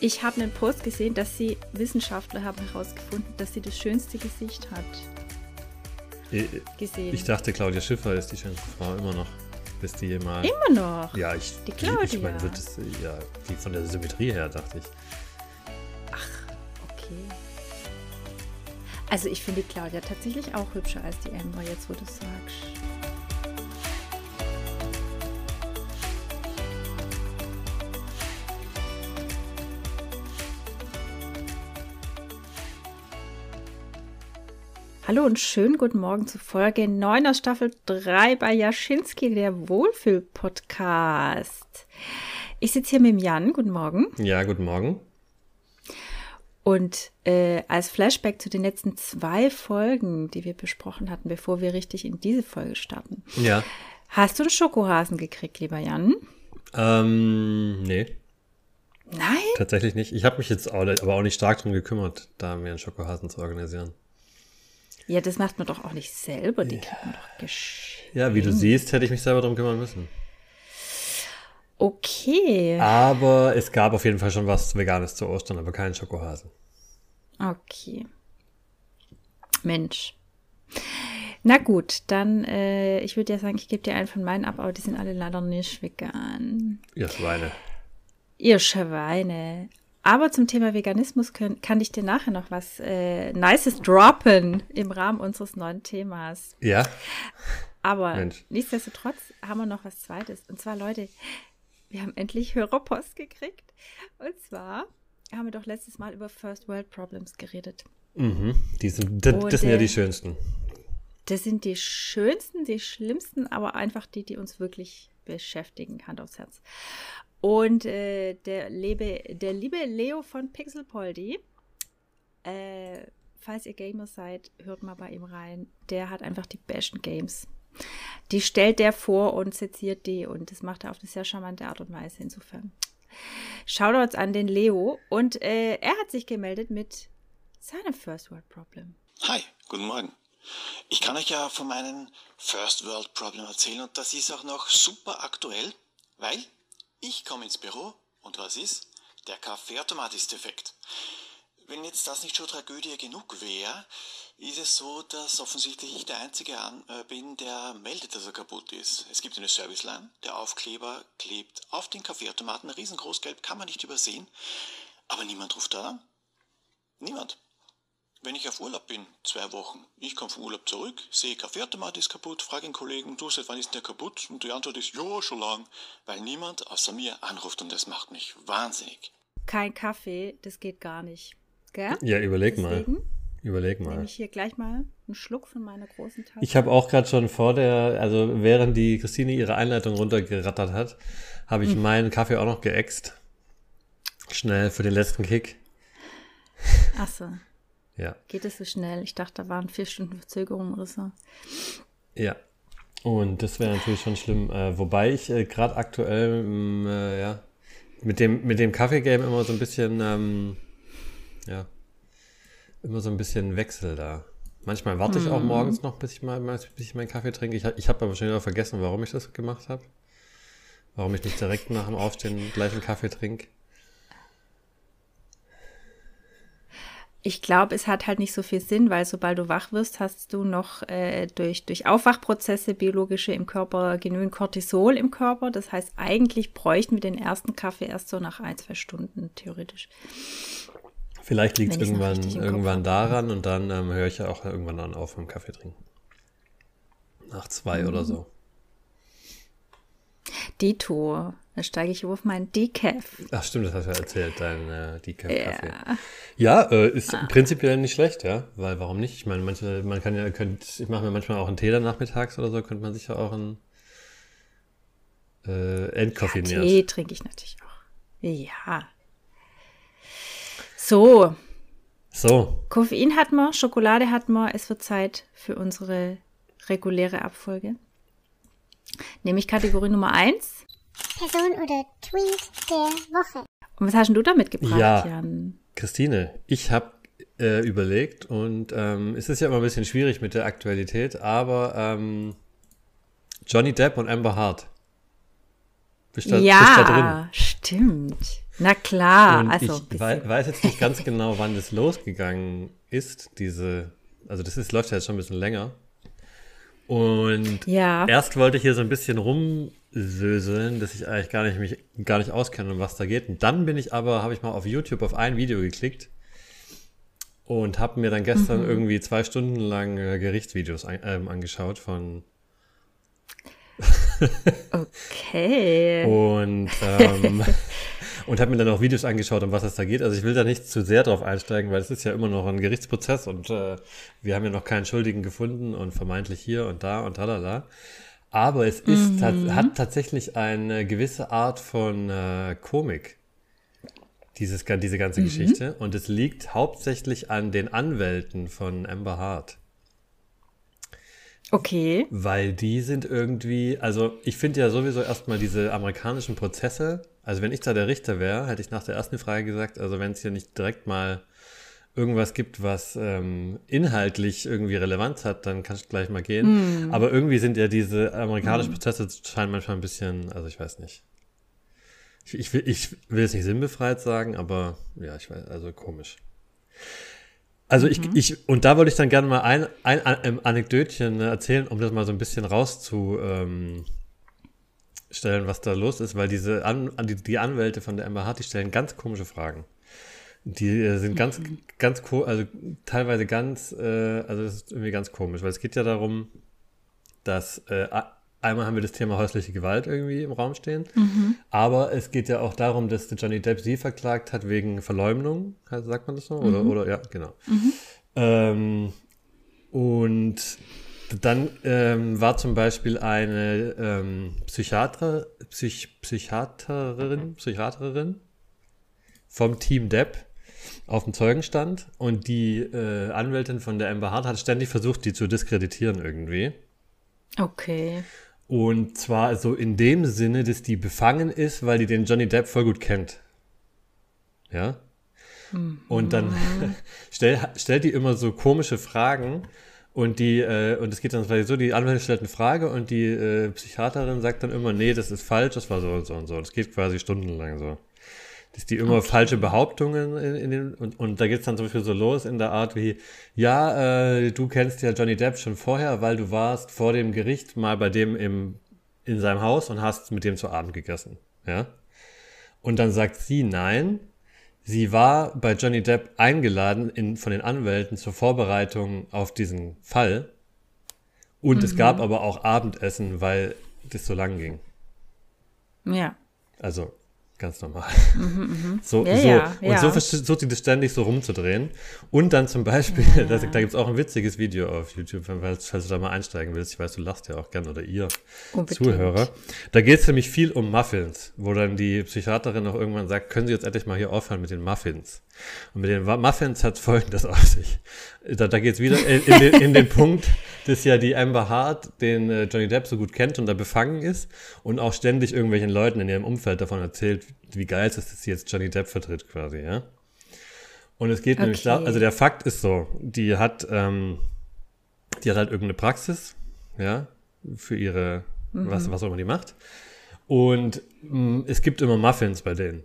Ich habe einen Post gesehen, dass sie Wissenschaftler haben herausgefunden, dass sie das schönste Gesicht hat. Gesehen. Ich dachte, Claudia Schiffer ist die schönste Frau immer noch. Bis die mal. Immer noch? Ja, ich. Die Claudia. Ich meine, wird es, ja, die von der Symmetrie her, dachte ich. Ach, okay. Also, ich finde Claudia tatsächlich auch hübscher als die Amber, jetzt wo du sagst. Hallo und schönen guten Morgen zu Folge 9 aus Staffel 3 bei Jaschinski, der Wohlfühl-Podcast. Ich sitze hier mit dem Jan. Guten Morgen. Ja, guten Morgen. Und äh, als Flashback zu den letzten zwei Folgen, die wir besprochen hatten, bevor wir richtig in diese Folge starten. Ja. Hast du einen Schokohasen gekriegt, lieber Jan? Ähm, nee. Nein? Tatsächlich nicht. Ich habe mich jetzt auch, aber auch nicht stark darum gekümmert, da mir einen Schokohasen zu organisieren. Ja, das macht man doch auch nicht selber, die kriegt man doch geschenkt. Ja, wie du siehst, hätte ich mich selber darum kümmern müssen. Okay. Aber es gab auf jeden Fall schon was Veganes zu Ostern, aber keinen Schokohasen. Okay. Mensch. Na gut, dann, äh, ich würde ja sagen, ich gebe dir einen von meinen ab, aber die sind alle leider nicht vegan. Ihr Schweine. Ihr Schweine. Aber zum Thema Veganismus können, kann ich dir nachher noch was äh, Nices droppen im Rahmen unseres neuen Themas. Ja. Aber Mensch. nichtsdestotrotz haben wir noch was Zweites. Und zwar, Leute, wir haben endlich Hörerpost gekriegt. Und zwar haben wir doch letztes Mal über First World Problems geredet. Mhm. Die sind, das, das sind ja die schönsten. Das sind die schönsten, die schlimmsten, aber einfach die, die uns wirklich beschäftigen, Hand aufs Herz. Und äh, der, liebe, der liebe Leo von Pixelpoldi, äh, falls ihr Gamer seid, hört mal bei ihm rein. Der hat einfach die besten Games. Die stellt der vor und seziert die und das macht er auf eine sehr charmante Art und Weise. Insofern Shoutouts an den Leo und äh, er hat sich gemeldet mit seinem First World Problem. Hi, guten Morgen. Ich kann euch ja von meinem First World Problem erzählen und das ist auch noch super aktuell, weil ich komme ins Büro und was ist? Der Kaffeeautomat ist defekt. Wenn jetzt das nicht schon Tragödie genug wäre, ist es so, dass offensichtlich ich der Einzige äh, bin, der meldet, dass er kaputt ist. Es gibt eine Serviceline, der Aufkleber klebt auf den Kaffeeautomaten, riesengroß gelb, kann man nicht übersehen, aber niemand ruft da an. Niemand. Wenn ich auf Urlaub bin, zwei Wochen, ich komme vom Urlaub zurück, sehe Kaffeeautomat ist kaputt, frage den Kollegen, du, seit wann ist der kaputt? Und die Antwort ist, ja, schon lang, weil niemand außer mir anruft und das macht mich wahnsinnig. Kein Kaffee, das geht gar nicht. Gell? Ja, überleg Deswegen mal. Überleg mal. Nehme ich hier gleich mal einen Schluck von meiner großen Tasse. Ich habe auch gerade schon vor der, also während die Christine ihre Einleitung runtergerattert hat, habe ich hm. meinen Kaffee auch noch geäxt. Schnell für den letzten Kick. Ach so. Ja. Geht es so schnell? Ich dachte, da waren vier Stunden Verzögerung oder so. Ja. Und das wäre natürlich schon schlimm. Äh, wobei ich äh, gerade aktuell mm, äh, ja, mit dem, mit dem Kaffee-Game immer so ein bisschen, ähm, ja, immer so ein bisschen Wechsel da. Manchmal warte ich auch mhm. morgens noch, bis ich mal bis ich meinen Kaffee trinke. Ich, ich habe aber schon wieder vergessen, warum ich das gemacht habe. Warum ich nicht direkt nach dem Aufstehen gleich einen Kaffee trinke. Ich glaube, es hat halt nicht so viel Sinn, weil sobald du wach wirst, hast du noch äh, durch, durch Aufwachprozesse biologische im Körper genügend Cortisol im Körper. Das heißt, eigentlich bräuchten wir den ersten Kaffee erst so nach ein, zwei Stunden, theoretisch. Vielleicht liegt es irgendwann, irgendwann daran und dann ähm, höre ich ja auch irgendwann dann auf mit dem Kaffee trinken. Nach zwei mhm. oder so. Dito. Dann steige ich auf meinen Decaf. Ach stimmt, das hast du ja erzählt, dein äh, Decaf-Kaffee. Ja, ja äh, ist ah. prinzipiell nicht schlecht, ja. Weil warum nicht? Ich meine, manche, man kann ja, könnt, ich mache mir manchmal auch einen Tee dann nachmittags oder so, könnte man sich ja auch einen äh, entkoffinieren. Ja, Tee trinke ich natürlich auch. Ja. So. So. Koffein hat man, Schokolade hat man. Es wird Zeit für unsere reguläre Abfolge. Nämlich Kategorie Nummer 1. Person oder Tweet der Woche. Und was hast du da mitgebracht, ja, Jan? Christine, ich habe äh, überlegt und ähm, es ist ja immer ein bisschen schwierig mit der Aktualität, aber ähm, Johnny Depp und Amber Hart. Bist da, ja, bist da drin? stimmt. Na klar, Und also ich wei weiß jetzt nicht ganz genau, wann das losgegangen ist, diese, also das ist, läuft ja jetzt schon ein bisschen länger. Und Ja. erst wollte ich hier so ein bisschen rumsöseln, dass ich eigentlich gar nicht mich gar nicht auskenne, um was da geht. Und dann bin ich aber, habe ich mal auf YouTube auf ein Video geklickt und habe mir dann gestern Mhm. irgendwie zwei Stunden lang äh, Gerichtsvideos ein, ähm, angeschaut von Okay. und ähm, und habe mir dann auch Videos angeschaut, um was es da geht. Also ich will da nicht zu sehr drauf einsteigen, weil es ist ja immer noch ein Gerichtsprozess und äh, wir haben ja noch keinen Schuldigen gefunden und vermeintlich hier und da und tralala. Aber es ist tat- hat tatsächlich eine gewisse Art von äh, Komik, dieses, diese ganze Geschichte. Und es liegt hauptsächlich an den Anwälten von Amber Hart. Okay. Weil die sind irgendwie, also ich finde ja sowieso erstmal diese amerikanischen Prozesse, also wenn ich da der Richter wäre, hätte ich nach der ersten Frage gesagt, also wenn es hier nicht direkt mal irgendwas gibt, was ähm, inhaltlich irgendwie Relevanz hat, dann kannst du gleich mal gehen. Aber irgendwie sind ja diese amerikanischen Prozesse scheinen manchmal ein bisschen, also ich weiß nicht. Ich, ich, will, ich will jetzt nicht sinnbefreit sagen, aber ja, ich weiß, also komisch. Also ich, ich, und da wollte ich dann gerne mal ein, ein, ein Anekdötchen äh, erzählen, um das mal so ein bisschen rauszustellen, was da los ist, weil diese An, die, die Anwälte von der Hart, die stellen ganz komische Fragen. Die äh, sind ganz, ganz, ko- also teilweise ganz, äh, also das ist irgendwie ganz komisch, weil es geht ja darum, dass äh, einmal haben wir das Thema häusliche Gewalt irgendwie im Raum stehen, aber es geht ja auch darum, dass Johnny Depp sie verklagt hat wegen Verleumdung, sagt man das so? Oder, oder ja, genau. Ähm, und dann ähm, war zum Beispiel eine ähm, Psychiater, Psych, Psychiaterin, Psychiaterin vom Team Depp auf dem Zeugenstand und die äh, Anwältin von der Amber Hart hat ständig versucht, die zu diskreditieren irgendwie. Okay. Und zwar so in dem Sinne, dass die befangen ist, weil die den Johnny Depp voll gut kennt. Ja? Und dann stell, stellt die immer so komische Fragen und die, äh, und es geht dann so, die Anwältin stellt eine Frage und die äh, Psychiaterin sagt dann immer, nee, das ist falsch, das war so und so und so. Das geht quasi stundenlang so. Dass die immer falsche Behauptungen in, in den, und, und da geht's dann zum Beispiel so los in der Art wie, ja, äh, du kennst ja Johnny Depp schon vorher, weil du warst vor dem Gericht mal bei dem im, in seinem Haus und hast mit dem zu Abend gegessen. Ja? Und dann sagt sie nein. Sie war bei Johnny Depp eingeladen in, von den Anwälten zur Vorbereitung auf diesen Fall. Und es gab aber auch Abendessen, weil das so lang ging. Ja. Also ganz normal. So, Ja, so. ja, und ja. so versucht sie das ständig so rumzudrehen. Und dann zum Beispiel, da, da gibt es auch ein witziges Video auf YouTube, falls, falls du da mal einsteigen willst. Ich weiß, du lachst ja auch gern oder ihr Unbedingt. Zuhörer. Da geht es nämlich viel um Muffins, wo dann die Psychiaterin auch irgendwann sagt, können Sie jetzt endlich mal hier aufhören mit den Muffins. Und mit den Muffins hat folgendes auf sich. Da, da geht es wieder in, in, den, in den Punkt, dass ja die Amber Hart den äh, Johnny Depp so gut kennt und da befangen ist und auch ständig irgendwelchen Leuten in ihrem Umfeld davon erzählt, wie geil es ist, dass sie jetzt Johnny Depp vertritt quasi, ja. Und es geht nämlich da, Okay. also der Fakt ist so, die hat, ähm, die hat halt irgendeine Praxis, ja, für ihre, was, was auch immer die macht. Und mh, es gibt immer Muffins bei denen.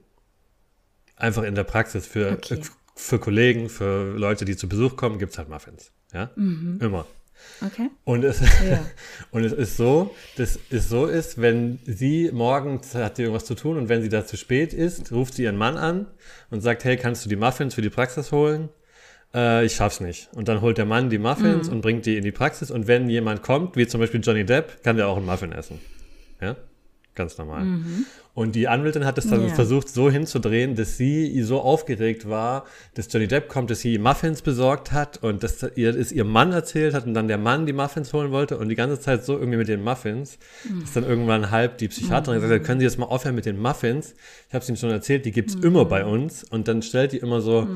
Einfach in der Praxis für, Okay. für Kollegen, für Leute, die zu Besuch kommen, gibt's halt Muffins. Ja, immer. Okay. Und es, Ja. und es ist so, dass es so ist, wenn sie morgens hat sie irgendwas zu tun und wenn sie da zu spät ist, ruft sie ihren Mann an und sagt, hey, kannst du die Muffins für die Praxis holen? Äh, ich schaff's nicht. Und dann holt der Mann die Muffins und bringt die in die Praxis und wenn jemand kommt, wie zum Beispiel Johnny Depp, kann der auch einen Muffin essen. Ja? Ganz normal. Und die Anwältin hat es dann Ja. versucht, so hinzudrehen, dass sie so aufgeregt war, dass Johnny Depp kommt, dass sie Muffins besorgt hat und dass ihr es ihr Mann erzählt hat und dann der Mann die Muffins holen wollte und die ganze Zeit so irgendwie mit den Muffins, dass dann irgendwann halb die Psychiaterin gesagt hat, können Sie jetzt mal aufhören mit den Muffins? Ich habe es Ihnen schon erzählt, die gibt's immer bei uns und dann stellt die immer so,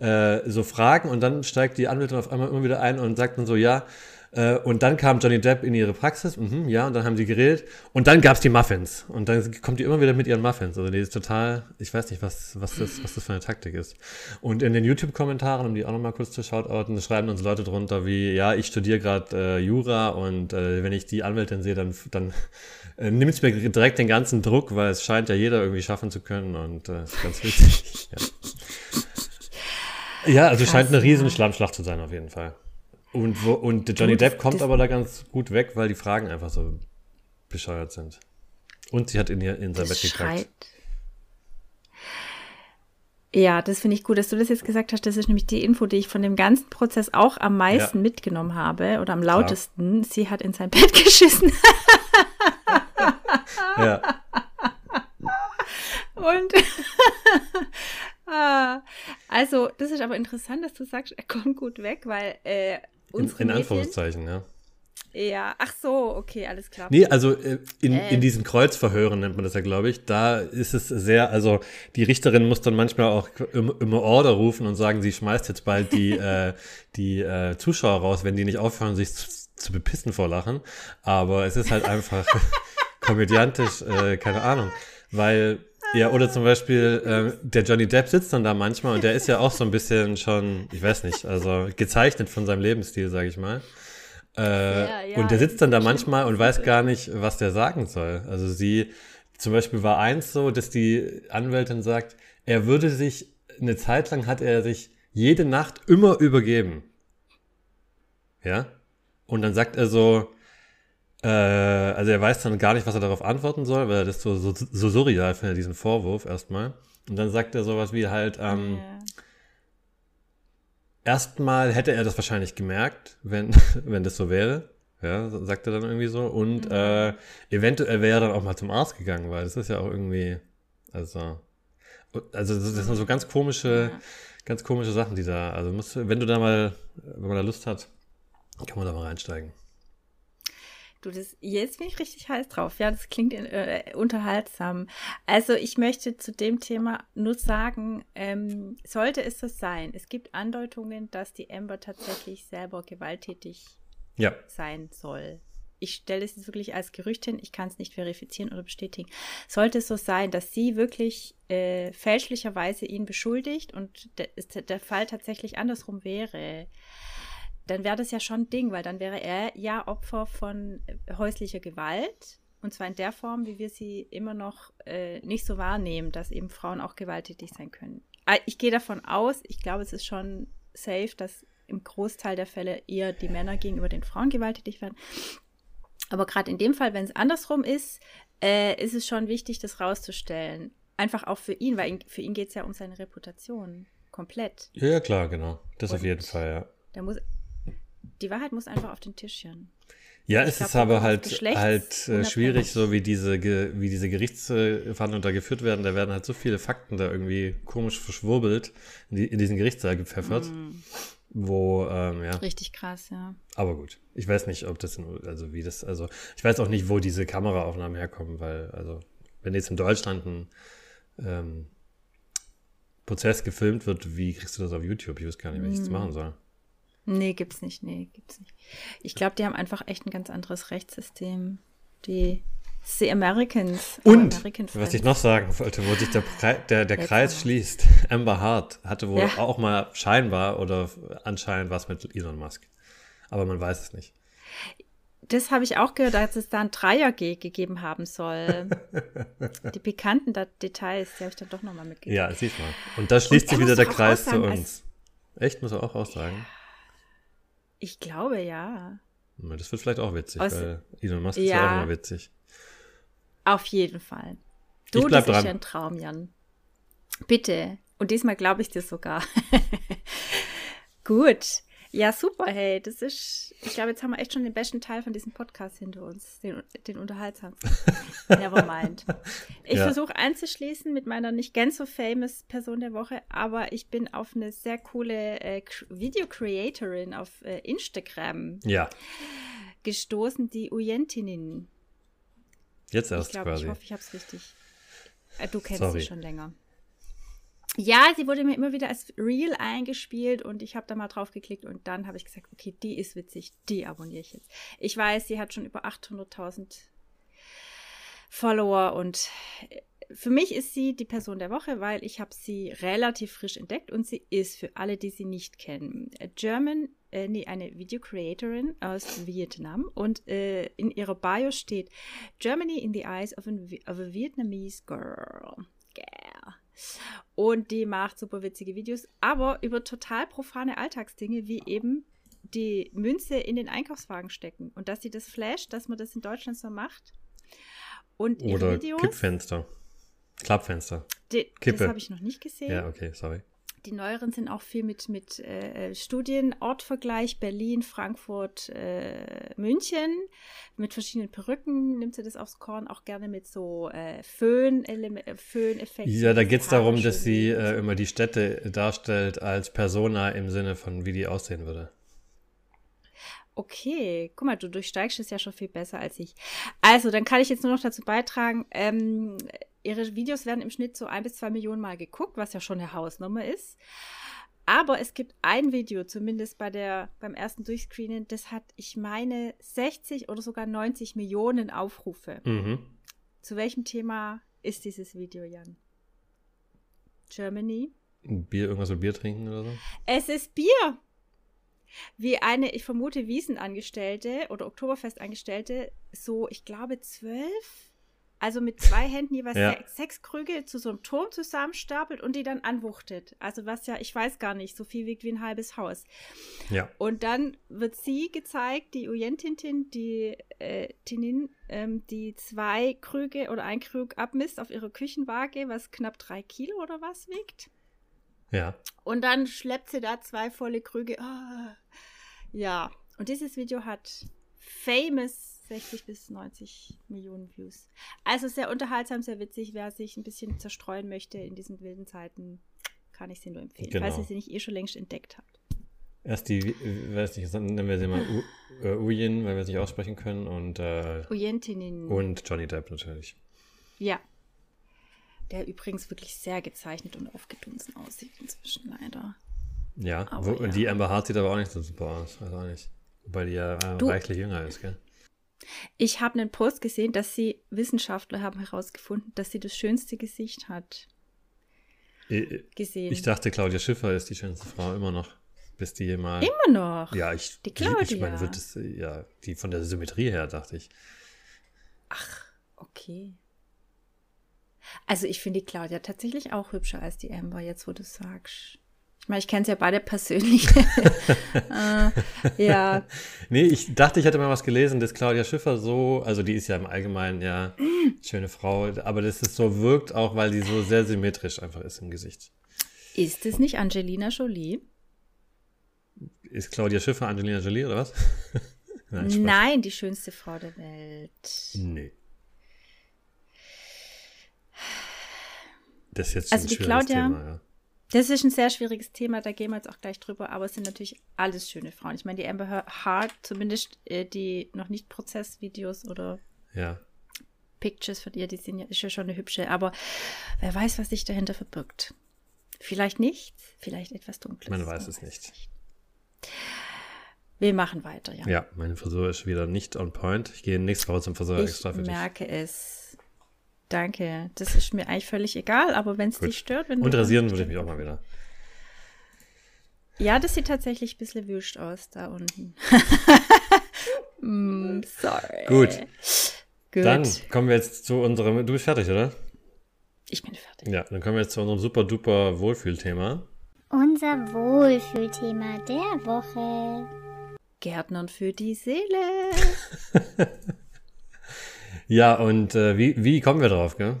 äh, so Fragen und dann steigt die Anwältin auf einmal immer wieder ein und sagt dann so, ja, äh, und dann kam Johnny Depp in ihre Praxis, mhm, ja, und dann haben sie geredet. Und dann gab's die Muffins. Und dann kommt die immer wieder mit ihren Muffins. Also die ist total, ich weiß nicht, was, was, das, was das für eine Taktik ist. Und in den YouTube-Kommentaren, um die auch nochmal kurz zu shoutouten, schreiben uns Leute drunter wie, ja, ich studiere gerade äh, Jura und äh, wenn ich die Anwältin sehe, dann, dann äh, nimmt mir direkt den ganzen Druck, weil es scheint ja jeder irgendwie schaffen zu können und äh, ist ganz witzig. ja. ja, also Krass, scheint eine riesen Schlammschlacht zu sein auf jeden Fall. Und, wo, und Johnny Depp kommt aber da ganz gut weg, weil die Fragen einfach so bescheuert sind. Und sie hat in, ihr, in sein Bett gekackt. Ja, das finde ich gut, dass du das jetzt gesagt hast. Das ist nämlich die Info, die ich von dem ganzen Prozess auch am meisten ja. mitgenommen habe oder am lautesten. Klar. Sie hat in sein Bett geschissen. ja. Und ah, also, das ist aber interessant, dass du sagst, er kommt gut weg, weil äh, in, in Anführungszeichen, ja. Ja, ach so, okay, alles klar. Nee, also äh, in, äh. in diesen Kreuzverhören nennt man das ja, glaube ich. Da ist es sehr, also die Richterin muss dann manchmal auch immer Order rufen und sagen, sie schmeißt jetzt bald die, äh, die äh, Zuschauer raus, wenn die nicht aufhören, sich zu, zu bepissen vor Lachen. Aber es ist halt einfach komödiantisch, äh, keine Ahnung. Weil, ja, oder zum Beispiel, äh, der Johnny Depp sitzt dann da manchmal und der ist ja auch so ein bisschen schon, ich weiß nicht, also gezeichnet von seinem Lebensstil, sage ich mal. Äh, ja, ja, und der sitzt dann da manchmal und weiß gar nicht, was der sagen soll. Also sie, zum Beispiel war eins so, dass die Anwältin sagt, er würde sich, eine Zeit lang hat er sich jede Nacht immer übergeben. Ja? Und dann sagt er so, äh, also er weiß dann gar nicht, was er darauf antworten soll, weil er das so, so, so surreal findet, diesen Vorwurf erstmal. Und dann sagt er sowas wie halt, ähm, ja erstmal hätte er das wahrscheinlich gemerkt, wenn, wenn das so wäre. Ja, sagt er dann irgendwie so. Und mhm. äh, eventuell wäre er dann auch mal zum Arzt gegangen, weil das ist ja auch irgendwie, also, also das sind so ganz komische, ja. ganz komische Sachen, die da, also muss, wenn du da mal, wenn man da Lust hat, kann man da mal reinsteigen. Du, das, jetzt bin ich richtig heiß drauf. Ja, das klingt äh, unterhaltsam. Also ich möchte zu dem Thema nur sagen, ähm, sollte es so sein, es gibt Andeutungen, dass die Amber tatsächlich selber gewalttätig ja. sein soll. Ich stelle es jetzt wirklich als Gerücht hin, ich kann es nicht verifizieren oder bestätigen. Sollte es so sein, dass sie wirklich äh, fälschlicherweise ihn beschuldigt und der, der Fall tatsächlich andersrum wäre, dann wäre das ja schon ein Ding, weil dann wäre er ja Opfer von äh, häuslicher Gewalt. Und zwar in der Form, wie wir sie immer noch äh, nicht so wahrnehmen, dass eben Frauen auch gewalttätig sein können. Ah, ich gehe davon aus, ich glaube, es ist schon safe, dass im Großteil der Fälle eher die Männer gegenüber den Frauen gewalttätig werden. Aber gerade in dem Fall, wenn es andersrum ist, äh, ist es schon wichtig, das rauszustellen. Einfach auch für ihn, weil ihn, für ihn geht es ja um seine Reputation komplett. Ja, ja klar, genau. Das Und auf jeden Fall, ja. Da muss, die Wahrheit muss einfach auf den Tischchen. Ja, es ist aber halt, halt äh, schwierig, so wie diese, wie diese Gerichtsverhandlungen da geführt werden. Da werden halt so viele Fakten da irgendwie komisch verschwurbelt in, die, in diesen Gerichtssaal gepfeffert. Mm. Wo, ähm, ja. Richtig krass, ja. Aber gut. Ich weiß nicht, ob das, in, also wie das, also ich weiß auch nicht, wo diese Kameraaufnahmen herkommen, weil, also, wenn jetzt in Deutschland ein ähm, Prozess gefilmt wird, wie kriegst du das auf YouTube? Ich weiß gar nicht, wie ich das mm. machen soll. Nee, gibt's nicht. Nee, gibt's nicht. Ich glaube, die haben einfach echt ein ganz anderes Rechtssystem. Die The Americans. Und American was ich noch sagen wollte, wo sich der, der, der Kreis schließt. Amber Hart hatte wohl ja. auch mal scheinbar oder anscheinend was mit Elon Musk. Aber man weiß es nicht. Das habe ich auch gehört, dass es da ein Dreier-G gegeben haben soll. die pikanten Details, die habe ich dann doch nochmal mitgegeben. Ja, siehst mal. Und da schließt sich wieder der Kreis zu uns. Echt, muss er auch aussagen? Ja. Ich glaube ja. Das wird vielleicht auch witzig, Aus, weil Elon Musk ja, ist ja auch immer witzig. Auf jeden Fall. Du, ich bleib das dran. ist ja ein Traum, Jan. Bitte. Und diesmal glaube ich dir sogar. Gut. Ja, super, hey, das ist, ich glaube, jetzt haben wir echt schon den besten Teil von diesem Podcast hinter uns, den, den unterhaltsamsten. Nevermind. Ich ja. versuche einzuschließen mit meiner nicht ganz so famous Person der Woche, aber ich bin auf eine sehr coole äh, Video-Creatorin auf äh, Instagram ja. gestoßen, die Uyentinin. Jetzt erst ich glaub, quasi. Ich hoffe, ich habe es richtig. Äh, du kennst Sorry. sie schon länger. Ja, sie wurde mir immer wieder als Real eingespielt und ich habe da mal drauf geklickt und dann habe ich gesagt, okay, die ist witzig, die abonniere ich jetzt. Ich weiß, sie hat schon über 800.000 Follower und äh, für mich ist sie die Person der Woche, weil ich habe sie relativ frisch entdeckt und sie ist für alle, die sie nicht kennen, German äh, nee, eine Video-Creatorin aus Vietnam und äh, in ihrer Bio steht Germany in the eyes of, an, of a Vietnamese girl. Und die macht super witzige Videos, aber über total profane Alltagsdinge, wie eben die Münze in den Einkaufswagen stecken. Und dass sie das flasht, dass man das in Deutschland so macht. Und Oder Videos, Kippfenster. Klappfenster. die, Kippe. das habe ich noch nicht gesehen. Ja, okay, sorry. Die neueren sind auch viel mit, mit äh, Studien, Ortvergleich, Berlin, Frankfurt, äh, München. Mit verschiedenen Perücken nimmt sie das aufs Korn, auch gerne mit so äh, Föhn, äh, Föhneffekten. Ja, da geht es darum, dass sie äh, immer die Städte darstellt als Persona im Sinne von, wie die aussehen würde. Okay, guck mal, du durchsteigst es ja schon viel besser als ich. Also, dann kann ich jetzt nur noch dazu beitragen, ähm, ihre Videos werden im Schnitt so ein bis zwei Millionen Mal geguckt, was ja schon eine Hausnummer ist. Aber es gibt ein Video, zumindest bei der, beim ersten Durchscreenen, das hat, ich meine, 60 oder sogar 90 Millionen Aufrufe. Mhm. Zu welchem Thema ist dieses Video, Jan? Germany? Bier, irgendwas mit Bier trinken oder so? Es ist Bier. Wie eine, ich vermute, Wiesenangestellte oder Oktoberfestangestellte, so, ich glaube, zwölf, also mit zwei Händen jeweils Ja. sechs, Krüge zu so einem Turm zusammenstapelt und die dann anwuchtet. Also was ja, ich weiß gar nicht, so viel wiegt wie ein halbes Haus. Ja. Und dann wird sie gezeigt, die Uyentintin, die äh, Tinin, ähm, die zwei Krüge oder ein Krug abmisst auf ihre Küchenwaage, was knapp drei Kilo oder was wiegt. Ja. Und dann schleppt sie da zwei volle Krüge. Ah. Ja, und dieses Video hat famous 60 bis 90 Millionen Views. Also sehr unterhaltsam, sehr witzig. Wer sich ein bisschen zerstreuen möchte in diesen wilden Zeiten, kann ich sie nur empfehlen, Genau. falls ihr sie nicht eh schon längst entdeckt habt. Erst die, äh, weiß nicht, nennen wir sie mal U, äh, Uyin, weil wir es nicht aussprechen können, und, äh, Ujentinin. und Johnny Depp natürlich. Ja. Der übrigens wirklich sehr gezeichnet und aufgedunsen aussieht inzwischen leider. Ja, Aber wo, ja. die Amber Hart sieht aber auch nicht so super aus, weiß auch nicht. Wobei die ja äh, reichlich jünger ist, gell? Ich habe einen Post gesehen, dass sie Wissenschaftler haben herausgefunden, dass sie das schönste Gesicht hat. Ich, Gesehen. ich dachte, Claudia Schiffer ist die schönste Frau immer noch. Bis die mal. Immer noch. Ja, ich, Die ich, ich meine, Claudia. wird es, äh, ja, die von der Symmetrie her, dachte ich. Ach, okay. Also ich finde die Claudia tatsächlich auch hübscher als die Amber, jetzt wo du sagst. Ich meine, ich kenne sie ja beide persönlich. äh, ja, Nee, ich dachte, ich hätte mal was gelesen, dass Claudia Schiffer so, also die ist ja im Allgemeinen ja schöne Frau, aber dass es so wirkt, auch weil die so sehr symmetrisch einfach ist im Gesicht. ist es nicht Angelina Jolie? Ist Claudia Schiffer Angelina Jolie oder was? Nein. Nein, die schönste Frau der Welt. Nee. Das ist jetzt Also ein die schwieriges Claudia- Thema, ja. Das ist ein sehr schwieriges Thema, da gehen wir jetzt auch gleich drüber, aber es sind natürlich alles schöne Frauen. Ich meine, die Amber Hart, zumindest äh, die noch nicht Prozessvideos oder Ja. Pictures von ihr, die sind ja, ist ja schon eine hübsche, aber wer weiß, was sich dahinter verbirgt. Vielleicht nichts, vielleicht etwas Dunkles. Man weiß es nicht. Wir machen weiter, ja. Ja, meine Frisur ist wieder nicht on point. Ich gehe nächste Woche zum Friseur ich extra für dich. merke es. Danke. Das ist mir eigentlich völlig egal, aber wenn es dich stört, wenn Und du- rasieren würde ich mich auch mal wieder. Ja, das sieht tatsächlich ein bisschen wüst aus da unten. mm, sorry. Gut. Gut. Dann kommen wir jetzt zu unserem. Du bist fertig, oder? ich bin fertig. Ja, dann kommen wir jetzt zu unserem super duper Wohlfühlthema. Unser Wohlfühlthema der Woche. Gärtnern für die Seele. Ja, und äh, wie, wie kommen wir drauf, gell?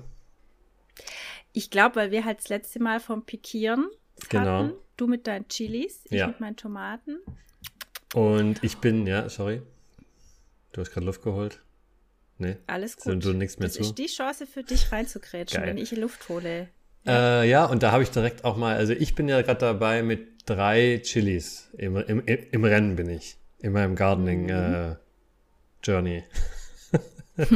Ich glaube, weil wir halt das letzte Mal vom Pikieren Genau. hatten. Du mit deinen Chilis, ich Ja. mit meinen Tomaten. Und ich bin, ja, sorry. Du hast gerade Luft geholt. Nee. Alles So, gut. du nickst mir das zu. ist die Chance für dich reinzugrätschen, Geil. wenn ich Luft hole. Äh, ja, und da habe ich direkt auch mal, also ich bin ja gerade dabei mit drei Chilis. Im, im, im Rennen bin ich. In meinem Gardening äh, Journey.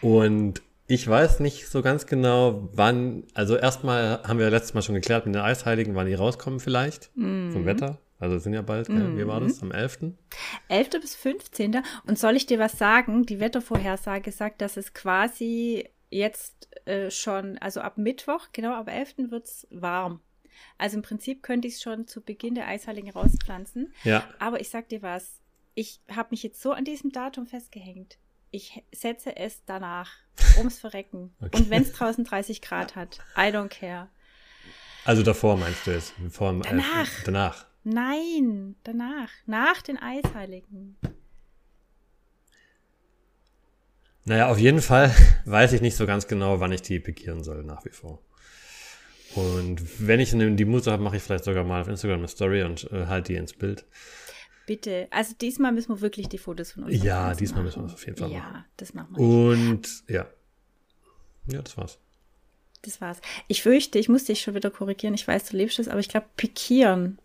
und ich weiß nicht so ganz genau, wann, also erstmal haben wir letztes Mal schon geklärt mit den Eisheiligen, wann die rauskommen vielleicht vom Wetter. Also sind ja bald, gell? wie war das? Am 11.? 11. bis 15. Und soll ich dir was sagen? Die Wettervorhersage sagt, dass es quasi jetzt äh, schon, also ab Mittwoch, genau ab 11. wird es warm. Also im Prinzip könnte ich es schon zu Beginn der Eisheiligen rauspflanzen. Ja. Aber ich sag dir was, ich habe mich jetzt so an diesem Datum festgehängt. Ich setze es danach, ums Verrecken. Okay. Und wenn es draußen 30 Grad hat, I don't care. Also davor meinst du jetzt? Vor dem, Danach. Äh, danach. Nein, danach, nach den Eisheiligen. Naja, auf jeden Fall weiß ich nicht so ganz genau, wann ich die pikieren soll, nach wie vor. Und wenn ich die Muse habe, mache ich vielleicht sogar mal auf Instagram eine Story und äh, halte die ins Bild. Bitte. Also diesmal müssen wir wirklich die Fotos von uns Ja, diesmal machen. müssen wir das auf jeden Fall ja, machen. das machen wir. Und ja. Ja, das war's. Das war's. Ich fürchte, ich muss dich schon wieder korrigieren. Ich weiß, du lebst es, aber ich glaube, pikieren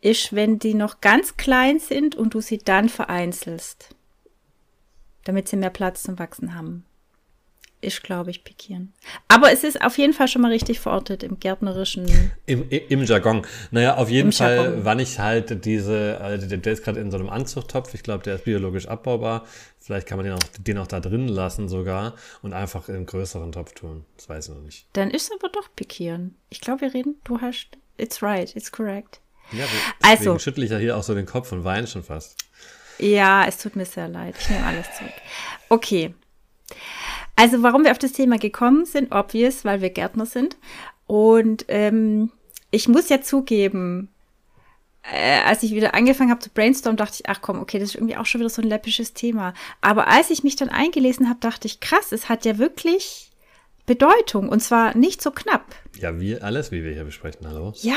ist, wenn die noch ganz klein sind und du sie dann vereinzelst. Damit sie mehr Platz zum Wachsen haben. Ist, glaube ich, pikieren. Aber es ist auf jeden Fall schon mal richtig verortet im gärtnerischen. Im, Im Jargon. Naja, auf jeden Fall, Jargon. wann ich halt diese, also der, ist gerade in so einem Anzuchttopf, ich glaube, der ist biologisch abbaubar. Vielleicht kann man den auch, den auch da drin lassen sogar und einfach in einen größeren Topf tun. Das weiß ich noch nicht. Dann ist es aber doch pikieren. Ich glaube, wir reden, du hast, it's right, it's correct. Ja, deswegen Also- schüttle ich ja hier auch so den Kopf und weine schon fast. Ja, es tut mir sehr leid. Ich nehme alles zurück. Okay. Also, warum wir auf das Thema gekommen sind, obvious, weil wir Gärtner sind. Und ähm, ich muss ja zugeben, äh, als ich wieder angefangen habe zu brainstormen, dachte ich, ach komm, okay, das ist irgendwie auch schon wieder so ein läppisches Thema. Aber als ich mich dann eingelesen habe, dachte ich, krass, es hat ja wirklich Bedeutung. Und zwar nicht so knapp. Ja, wie alles, wie wir hier besprechen, hallo. Ja,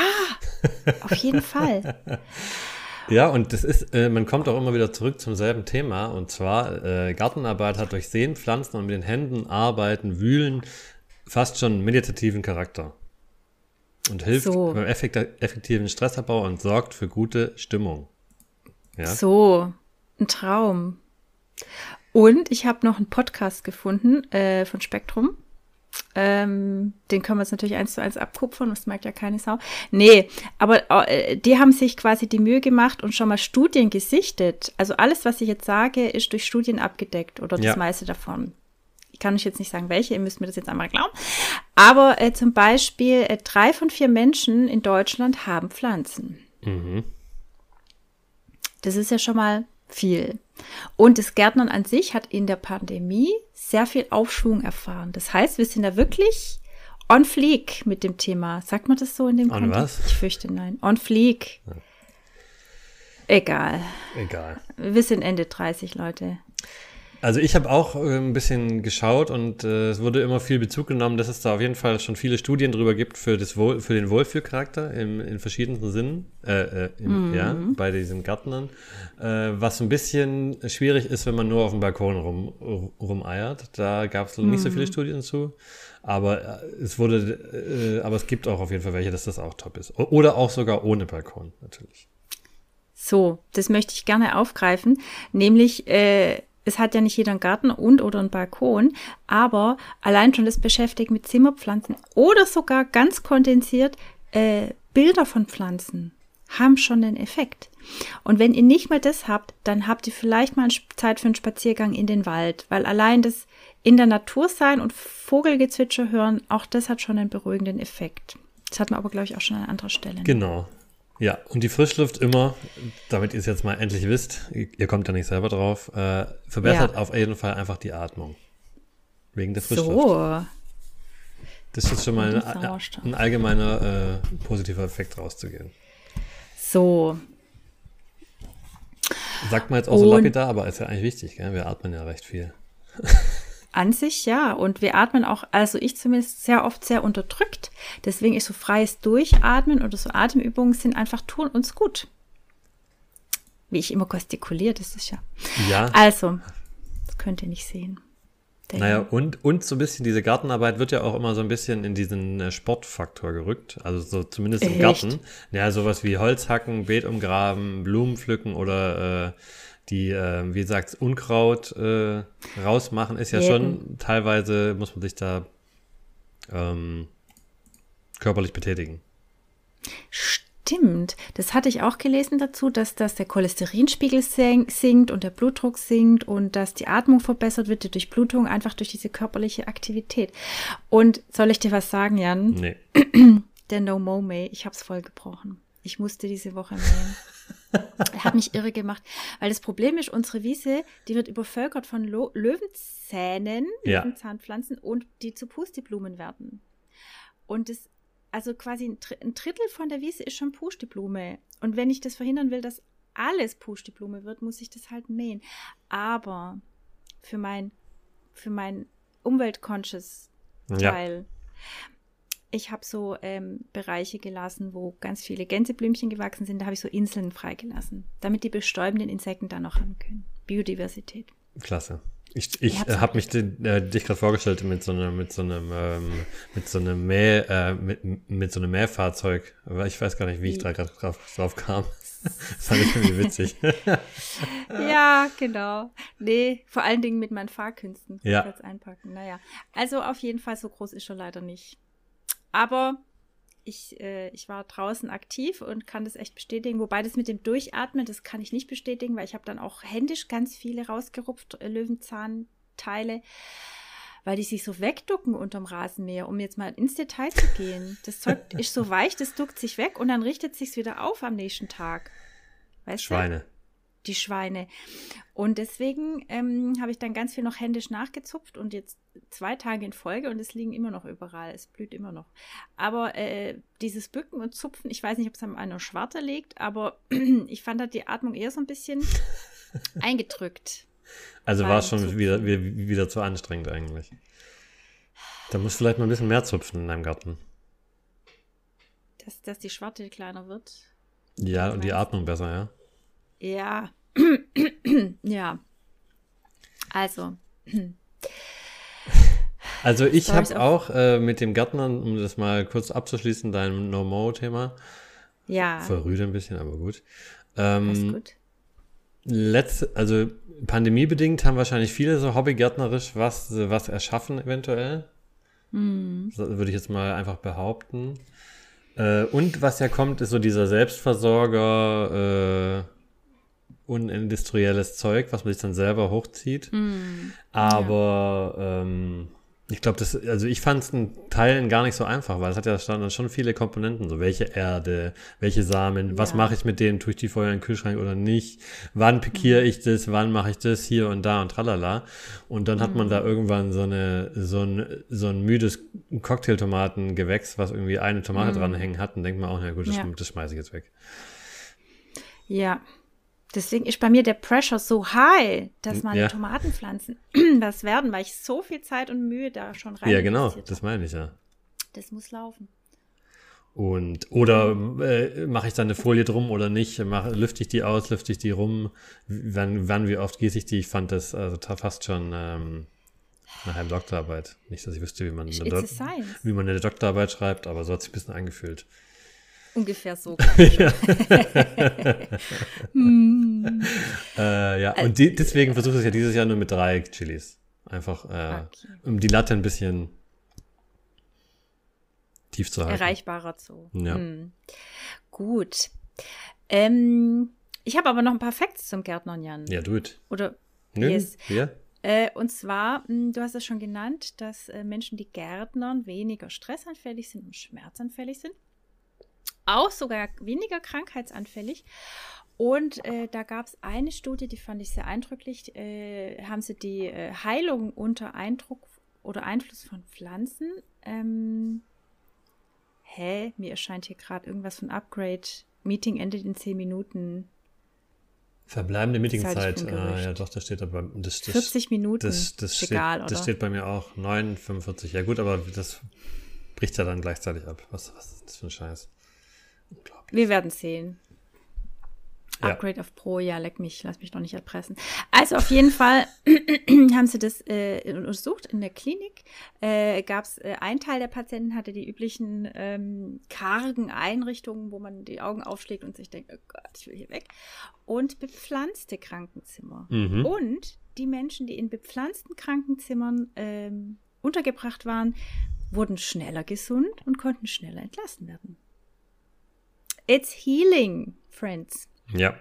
auf jeden Fall. Ja, und das ist, äh, man kommt auch immer wieder zurück zum selben Thema. Und zwar, äh, Gartenarbeit hat durch Sehen, Pflanzen und mit den Händen arbeiten, wühlen fast schon meditativen Charakter. Und hilft So. beim effekt effektiven Stressabbau und sorgt für gute Stimmung. Ja. So, ein Traum. Und ich habe noch einen Podcast gefunden äh, von Spektrum. Ähm, den können wir jetzt natürlich eins zu eins abkupfern, das merkt ja keine Sau. Nee, aber äh, die haben sich quasi die Mühe gemacht und schon mal Studien gesichtet. Also alles, was ich jetzt sage, ist durch Studien abgedeckt oder das Ja. meiste davon. Ich kann euch jetzt nicht sagen, welche, ihr müsst mir das jetzt einmal glauben. Aber äh, zum Beispiel äh, drei von vier Menschen in Deutschland haben Pflanzen. Mhm. Das ist ja schon mal viel. Und das Gärtnern an sich hat in der Pandemie sehr viel Aufschwung erfahren. Das heißt, wir sind da wirklich on fleek mit dem Thema. Sagt man das so in dem On Kontext? was? Ich fürchte nein. On fleek. Egal. Egal. Wir sind Ende 30, Leute. Also ich habe auch äh, ein bisschen geschaut und äh, es wurde immer viel Bezug genommen, dass es da auf jeden Fall schon viele Studien drüber gibt für, das Wohl, für den Wohlfühlcharakter im, in verschiedensten Sinnen, äh, äh, im, ja, bei diesen Gärtnern. Äh, was ein bisschen schwierig ist, wenn man nur auf dem Balkon rum, rumeiert. Da gab es nicht so viele Studien zu. Aber äh, es wurde, äh, aber es gibt auch auf jeden Fall welche, dass das auch top ist. Oder auch sogar ohne Balkon, natürlich. So, das möchte ich gerne aufgreifen. Nämlich, äh, es hat ja nicht jeder einen Garten und oder einen Balkon, aber allein schon das Beschäftigen mit Zimmerpflanzen oder sogar ganz kondensiert äh, Bilder von Pflanzen haben schon den Effekt. Und wenn ihr nicht mal das habt, dann habt ihr vielleicht mal Zeit für einen Spaziergang in den Wald, weil allein das in der Natur sein und Vogelgezwitscher hören, auch das hat schon einen beruhigenden Effekt. Das hat man aber, glaube ich, auch schon an anderer Stelle. Genau. Ja, und die Frischluft immer, damit ihr es jetzt mal endlich wisst, ihr kommt ja nicht selber drauf, äh, verbessert Ja. auf jeden Fall einfach die Atmung. Wegen der Frischluft. So, Das ist schon mal Und ein, allgemeiner äh, positiver Effekt rauszugehen. so. Sagt man jetzt auch so Und- lapidar, aber ist ja eigentlich wichtig, gell? Wir atmen ja recht viel. An sich ja. Und wir atmen auch, also ich zumindest sehr oft sehr unterdrückt. Deswegen ist so freies Durchatmen oder so Atemübungen sind einfach tun uns gut. Wie ich immer gestikuliere, das ist ja. Ja, Also, das könnt ihr nicht sehen. Der naja, und, und so ein bisschen diese Gartenarbeit wird ja auch immer so ein bisschen in diesen äh, Sportfaktor gerückt. Also so zumindest im Echt? Garten. Ja, sowas wie Holz hacken, Beet umgraben, Blumen pflücken oder äh, die, äh, wie gesagt, Unkraut äh, rausmachen, ist ja Jäten. schon teilweise, muss man sich da ähm, körperlich betätigen. Stimmt, das hatte ich auch gelesen dazu, dass, dass der Cholesterinspiegel sinkt und der Blutdruck sinkt und dass die Atmung verbessert wird, die Durchblutung einfach durch diese körperliche Aktivität. Und soll ich dir was sagen, Jan? Nee. der No Mo May. Ich habe es voll gebrochen. Ich musste diese Woche mähen. hat mich irre gemacht, weil das Problem ist, unsere Wiese, die wird übervölkert von Lo Löwenzähnen, Ja. Löwenzahnpflanzen und die zu Pusteblumen werden. Und das, also quasi ein, ein Drittel von der Wiese ist schon Pusteblume. Und wenn ich das verhindern will, dass alles Pusteblume wird, muss ich das halt mähen. Aber für mein, für mein umweltconscious Ja. Ich habe so ähm, Bereiche gelassen, wo ganz viele Gänseblümchen gewachsen sind. Da habe ich so Inseln freigelassen, damit die bestäubenden Insekten da noch ran können. Biodiversität. Klasse. Ich, ich habe mich den, äh, dich gerade vorgestellt mit so einem, mit so einem, ähm, mit so einem Mäh, äh, mit, mit so einem Mähfahrzeug. Aber ich weiß gar nicht, wie ich da gerade drauf, drauf kam. Das fand ich irgendwie witzig. Ja, genau. Nee, vor allen Dingen mit meinen Fahrkünsten. Ja. Rückwärts einpacken. Naja. Also auf jeden Fall so groß ist schon leider nicht. Aber ich, äh, ich war draußen aktiv und kann das echt bestätigen. Wobei das mit dem Durchatmen, das kann ich nicht bestätigen, weil ich habe dann auch händisch ganz viele rausgerupft, äh, Löwenzahnteile, weil die sich so wegducken unterm Rasenmäher, um jetzt mal ins Detail zu gehen. Das Zeug ist so weich, das duckt sich weg und dann richtet sich's wieder auf am nächsten Tag. Weißt du? Die Schweine. Und deswegen ähm, habe ich dann ganz viel noch händisch nachgezupft und jetzt zwei Tage in Folge und es liegen immer noch überall. Es blüht immer noch. Aber äh, dieses Bücken und Zupfen, ich weiß nicht, ob es an einer Schwarte liegt, aber ich fand halt die Atmung eher so ein bisschen eingedrückt. Also war es schon Zupfen. wieder, wieder, zu anstrengend eigentlich. Da musst du vielleicht mal ein bisschen mehr zupfen in deinem Garten. Dass, dass die Schwarte kleiner wird. Ja, und die Atmung besser, ja. Ja. ja. Also. Also ich habe auch äh, mit dem Gärtnern, um das mal kurz abzuschließen, dein No-Mo-Thema, Ja. voll rüde ein bisschen, aber gut. Alles Ähm, gut. letzt, also pandemiebedingt haben wahrscheinlich viele so hobbygärtnerisch was, was erschaffen eventuell. Hm. So würde ich jetzt mal einfach behaupten. Äh, und was ja kommt, ist so dieser Selbstversorger, äh, unindustrielles Zeug, was man sich dann selber hochzieht. Hm. Aber ähm, ich glaube, das, also ich fand es in Teilen gar nicht so einfach, weil es hat ja dann schon viele Komponenten, so welche Erde, welche Samen, was Ja. mache ich mit denen, tue ich die vorher in den Kühlschrank oder nicht, wann pikiere Mhm. ich das, wann mache ich das hier und da und tralala. Und dann hat man Mhm. da irgendwann so eine, so ein, so ein müdes Cocktailtomatengewächs, was irgendwie eine Tomate dranhängen hat und denkt man auch, na gut, das, Mhm. Ja. das schmeiße ich jetzt weg. Ja. Deswegen ist bei mir der Pressure so high, dass meine Ja. Tomatenpflanzen das werden, weil ich so viel Zeit und Mühe da schon rein Ja, genau, das meine ich ja. Das muss laufen. Und oder äh, mache ich dann eine Folie drum oder nicht? Mach, lüfte ich die aus, lüfte ich die rum? Wann, wann wie oft gieße ich die? Ich fand das also fast schon ähm, eine halbe Doktorarbeit. Nicht, dass ich wüsste, wie man, eine science. wie man eine Doktorarbeit schreibt, aber so hat sich ein bisschen angefühlt. Ungefähr so. schon. Äh, ja, und die, deswegen versuche ich es ja dieses Jahr nur mit drei Chilis. Einfach, äh, Okay. um die Latte ein bisschen tief zu halten. Erreichbarer Zoo. Ja. Hm. Gut. Ähm, ich habe aber noch ein paar Facts zum Gärtnern, Jan. Ja, do it. Oder Nö, Yes. ja? Äh, und zwar, mh, du hast es schon genannt, dass äh, Menschen, die Gärtnern, weniger stressanfällig sind und schmerzanfällig sind. Auch sogar weniger krankheitsanfällig. Und äh, da gab es eine Studie, die fand ich sehr eindrücklich. Äh, haben sie die äh, Heilung unter Eindruck oder Einfluss von Pflanzen. Ähm, hä? Mir erscheint hier gerade irgendwas von Upgrade. Meeting endet in 10 Minuten. Verbleibende halte ich Meetingzeit. Ah, ja, doch, das steht da bei das, das, 40 Minuten. Das, das, steht, egal, das steht bei mir auch 9,45. Ja gut, aber das bricht ja dann gleichzeitig ab. Was, was ist das für ein Scheiß? Unglaublich. Wir werden sehen. Ja. Upgrade auf Pro, ja, leck mich, lass mich doch nicht erpressen. Also auf jeden Fall haben sie das äh, untersucht in der Klinik. Äh, Gab es äh, ein Teil der Patienten hatte die üblichen ähm, kargen Einrichtungen, wo man die Augen aufschlägt und sich denkt, oh Gott, ich will hier weg. Und bepflanzte Krankenzimmer. Mhm. Und die Menschen, die in bepflanzten Krankenzimmern ähm, untergebracht waren, wurden schneller gesund und konnten schneller entlassen werden. It's healing, friends. Ja.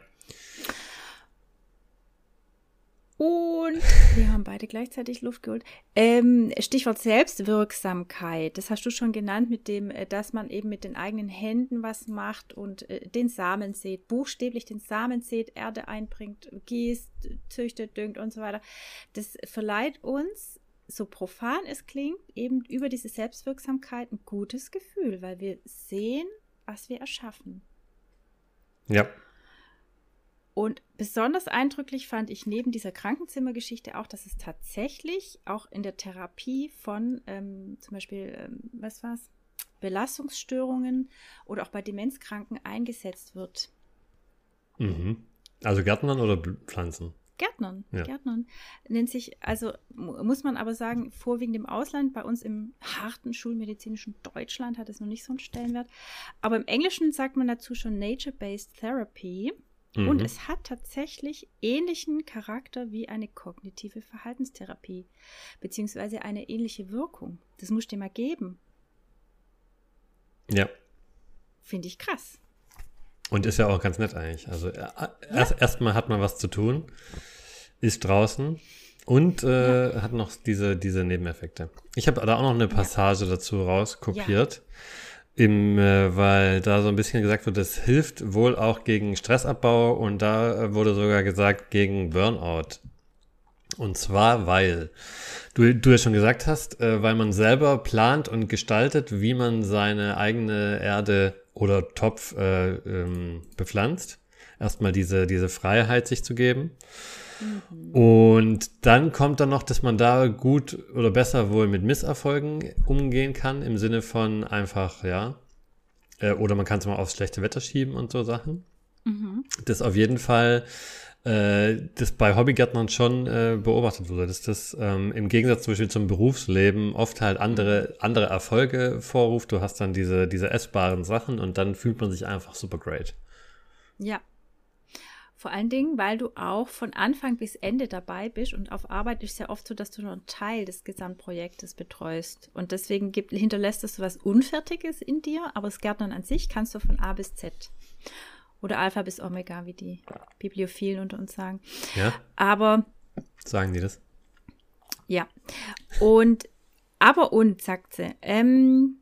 Und wir haben beide gleichzeitig Luft geholt. Ähm, Stichwort Selbstwirksamkeit. Das hast du schon genannt, mit dem, äh, dass man eben mit den eigenen Händen was macht und äh, den Samen sät, buchstäblich den Samen sät, Erde einbringt, gießt, züchtet, düngt und so weiter. Das verleiht uns, so profan es klingt, eben über diese Selbstwirksamkeit ein gutes Gefühl, weil wir sehen, was wir erschaffen. Ja. Und besonders eindrücklich fand ich neben dieser Krankenzimmergeschichte auch, dass es tatsächlich auch in der Therapie von ähm, zum Beispiel, ähm, was war's, Belastungsstörungen oder auch bei Demenzkranken eingesetzt wird. Mhm. Also Gärtnern oder Pflanzen? Gärtnern, ja. Gärtnern. Nennt sich, also muss man aber sagen, vorwiegend im Ausland, bei uns im harten schulmedizinischen Deutschland hat es noch nicht so einen Stellenwert. Aber im Englischen sagt man dazu schon Nature-Based Therapy. Mhm. Und es hat tatsächlich ähnlichen Charakter wie eine kognitive Verhaltenstherapie, beziehungsweise eine ähnliche Wirkung. Das muss dir mal geben. Ja. Finde ich krass. Und ist ja auch ganz nett eigentlich. Also äh, erst erstmal hat man was zu tun, ist draußen und äh, ja. hat noch diese, diese Nebeneffekte. Ich habe da auch noch eine Passage ja. dazu rauskopiert. Ja im, äh, weil da so ein bisschen gesagt wird, das hilft wohl auch gegen Stressabbau und da äh, wurde sogar gesagt gegen Burnout. Und zwar, weil du, du ja schon gesagt hast, äh, weil man selber plant und gestaltet, wie man seine eigene Erde oder Topf äh, ähm, bepflanzt. Erstmal diese, diese Freiheit sich zu geben. Mhm. Und dann kommt dann noch, dass man da gut oder besser wohl mit Misserfolgen umgehen kann, im Sinne von einfach, ja. Äh, oder man kann es mal aufs schlechte Wetter schieben und so Sachen. Mhm. Das auf jeden Fall, äh, das bei Hobbygärtnern schon äh, beobachtet wurde, dass das ähm, im Gegensatz zum Beispiel zum Berufsleben oft halt andere, andere Erfolge vorruft. Du hast dann diese, diese essbaren Sachen und dann fühlt man sich einfach super great. Ja, vor allen Dingen, weil du auch von Anfang bis Ende dabei bist und auf Arbeit ist es ja oft so, dass du nur einen Teil des Gesamtprojektes betreust. Und deswegen gibt, hinterlässt es was Unfertiges in dir, aber das Gärtnern an sich kannst du von A bis Z. Oder Alpha bis Omega, wie die Bibliophilen unter uns sagen. Ja. Aber. Sagen die das? Ja. Und, aber und, sagt sie. Ähm,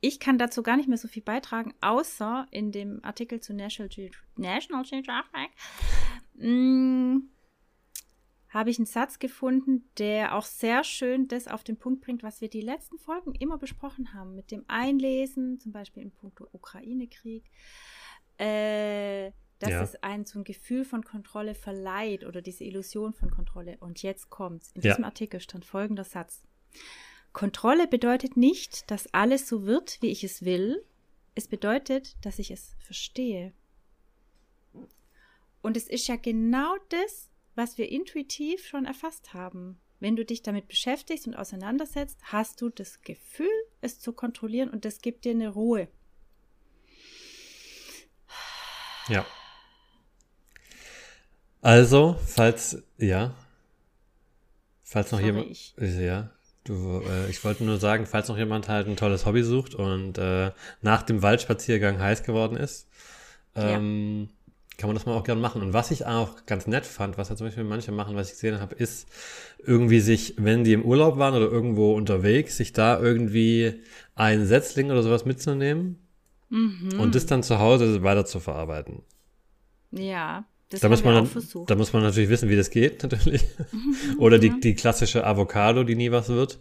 ich kann dazu gar nicht mehr so viel beitragen, außer in dem Artikel zu National, Ge National Geographic hm, habe ich einen Satz gefunden, der auch sehr schön das auf den Punkt bringt, was wir die letzten Folgen immer besprochen haben, mit dem Einlesen, zum Beispiel im Punkt Ukraine-Krieg, äh, dass ja. es einen so ein Gefühl von Kontrolle verleiht oder diese Illusion von Kontrolle. Und jetzt kommt's. In diesem ja. Artikel stand folgender Satz. Kontrolle bedeutet nicht, dass alles so wird, wie ich es will. Es bedeutet, dass ich es verstehe. Und es ist ja genau das, was wir intuitiv schon erfasst haben. Wenn du dich damit beschäftigst und auseinandersetzt, hast du das Gefühl, es zu kontrollieren und das gibt dir eine Ruhe. Ja. Also, falls, ja. Falls noch Sorry, jemand. Ich. Ja. Du, äh, ich wollte nur sagen, falls noch jemand halt ein tolles Hobby sucht und äh, nach dem Waldspaziergang heiß geworden ist, ähm, ja. kann man das mal auch gerne machen. Und was ich auch ganz nett fand, was ja zum Beispiel manche machen, was ich gesehen habe, ist irgendwie sich, wenn die im Urlaub waren oder irgendwo unterwegs, sich da irgendwie ein Setzling oder sowas mitzunehmen mhm. und das dann zu Hause weiter zu verarbeiten. Ja. Das da, muss man da muss man natürlich wissen, wie das geht, natürlich. Oder die, die klassische Avocado, die nie was wird.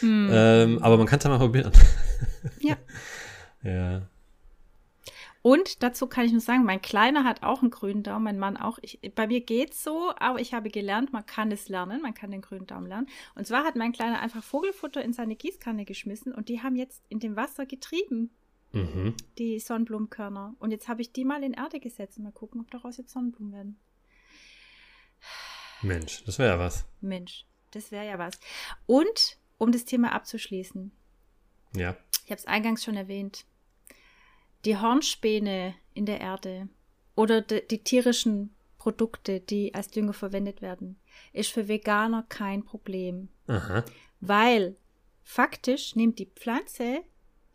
Mhm. Ähm, aber man kann es ja mal probieren. Ja. ja. Und dazu kann ich nur sagen, mein Kleiner hat auch einen grünen Daumen, mein Mann auch. Ich, bei mir geht's so, aber ich habe gelernt, man kann es lernen, man kann den grünen Daumen lernen. Und zwar hat mein Kleiner einfach Vogelfutter in seine Gießkanne geschmissen und die haben jetzt in dem Wasser getrieben. Mhm. Die Sonnenblumenkörner. Und jetzt habe ich die mal in Erde gesetzt und mal gucken, ob daraus jetzt Sonnenblumen werden. Mensch, das wäre ja was. Mensch, das wäre ja was. Und um das Thema abzuschließen. Ja. Ich habe es eingangs schon erwähnt. Die Hornspäne in der Erde oder die, die tierischen Produkte, die als Dünger verwendet werden, ist für Veganer kein Problem. Aha. Weil faktisch nimmt die Pflanze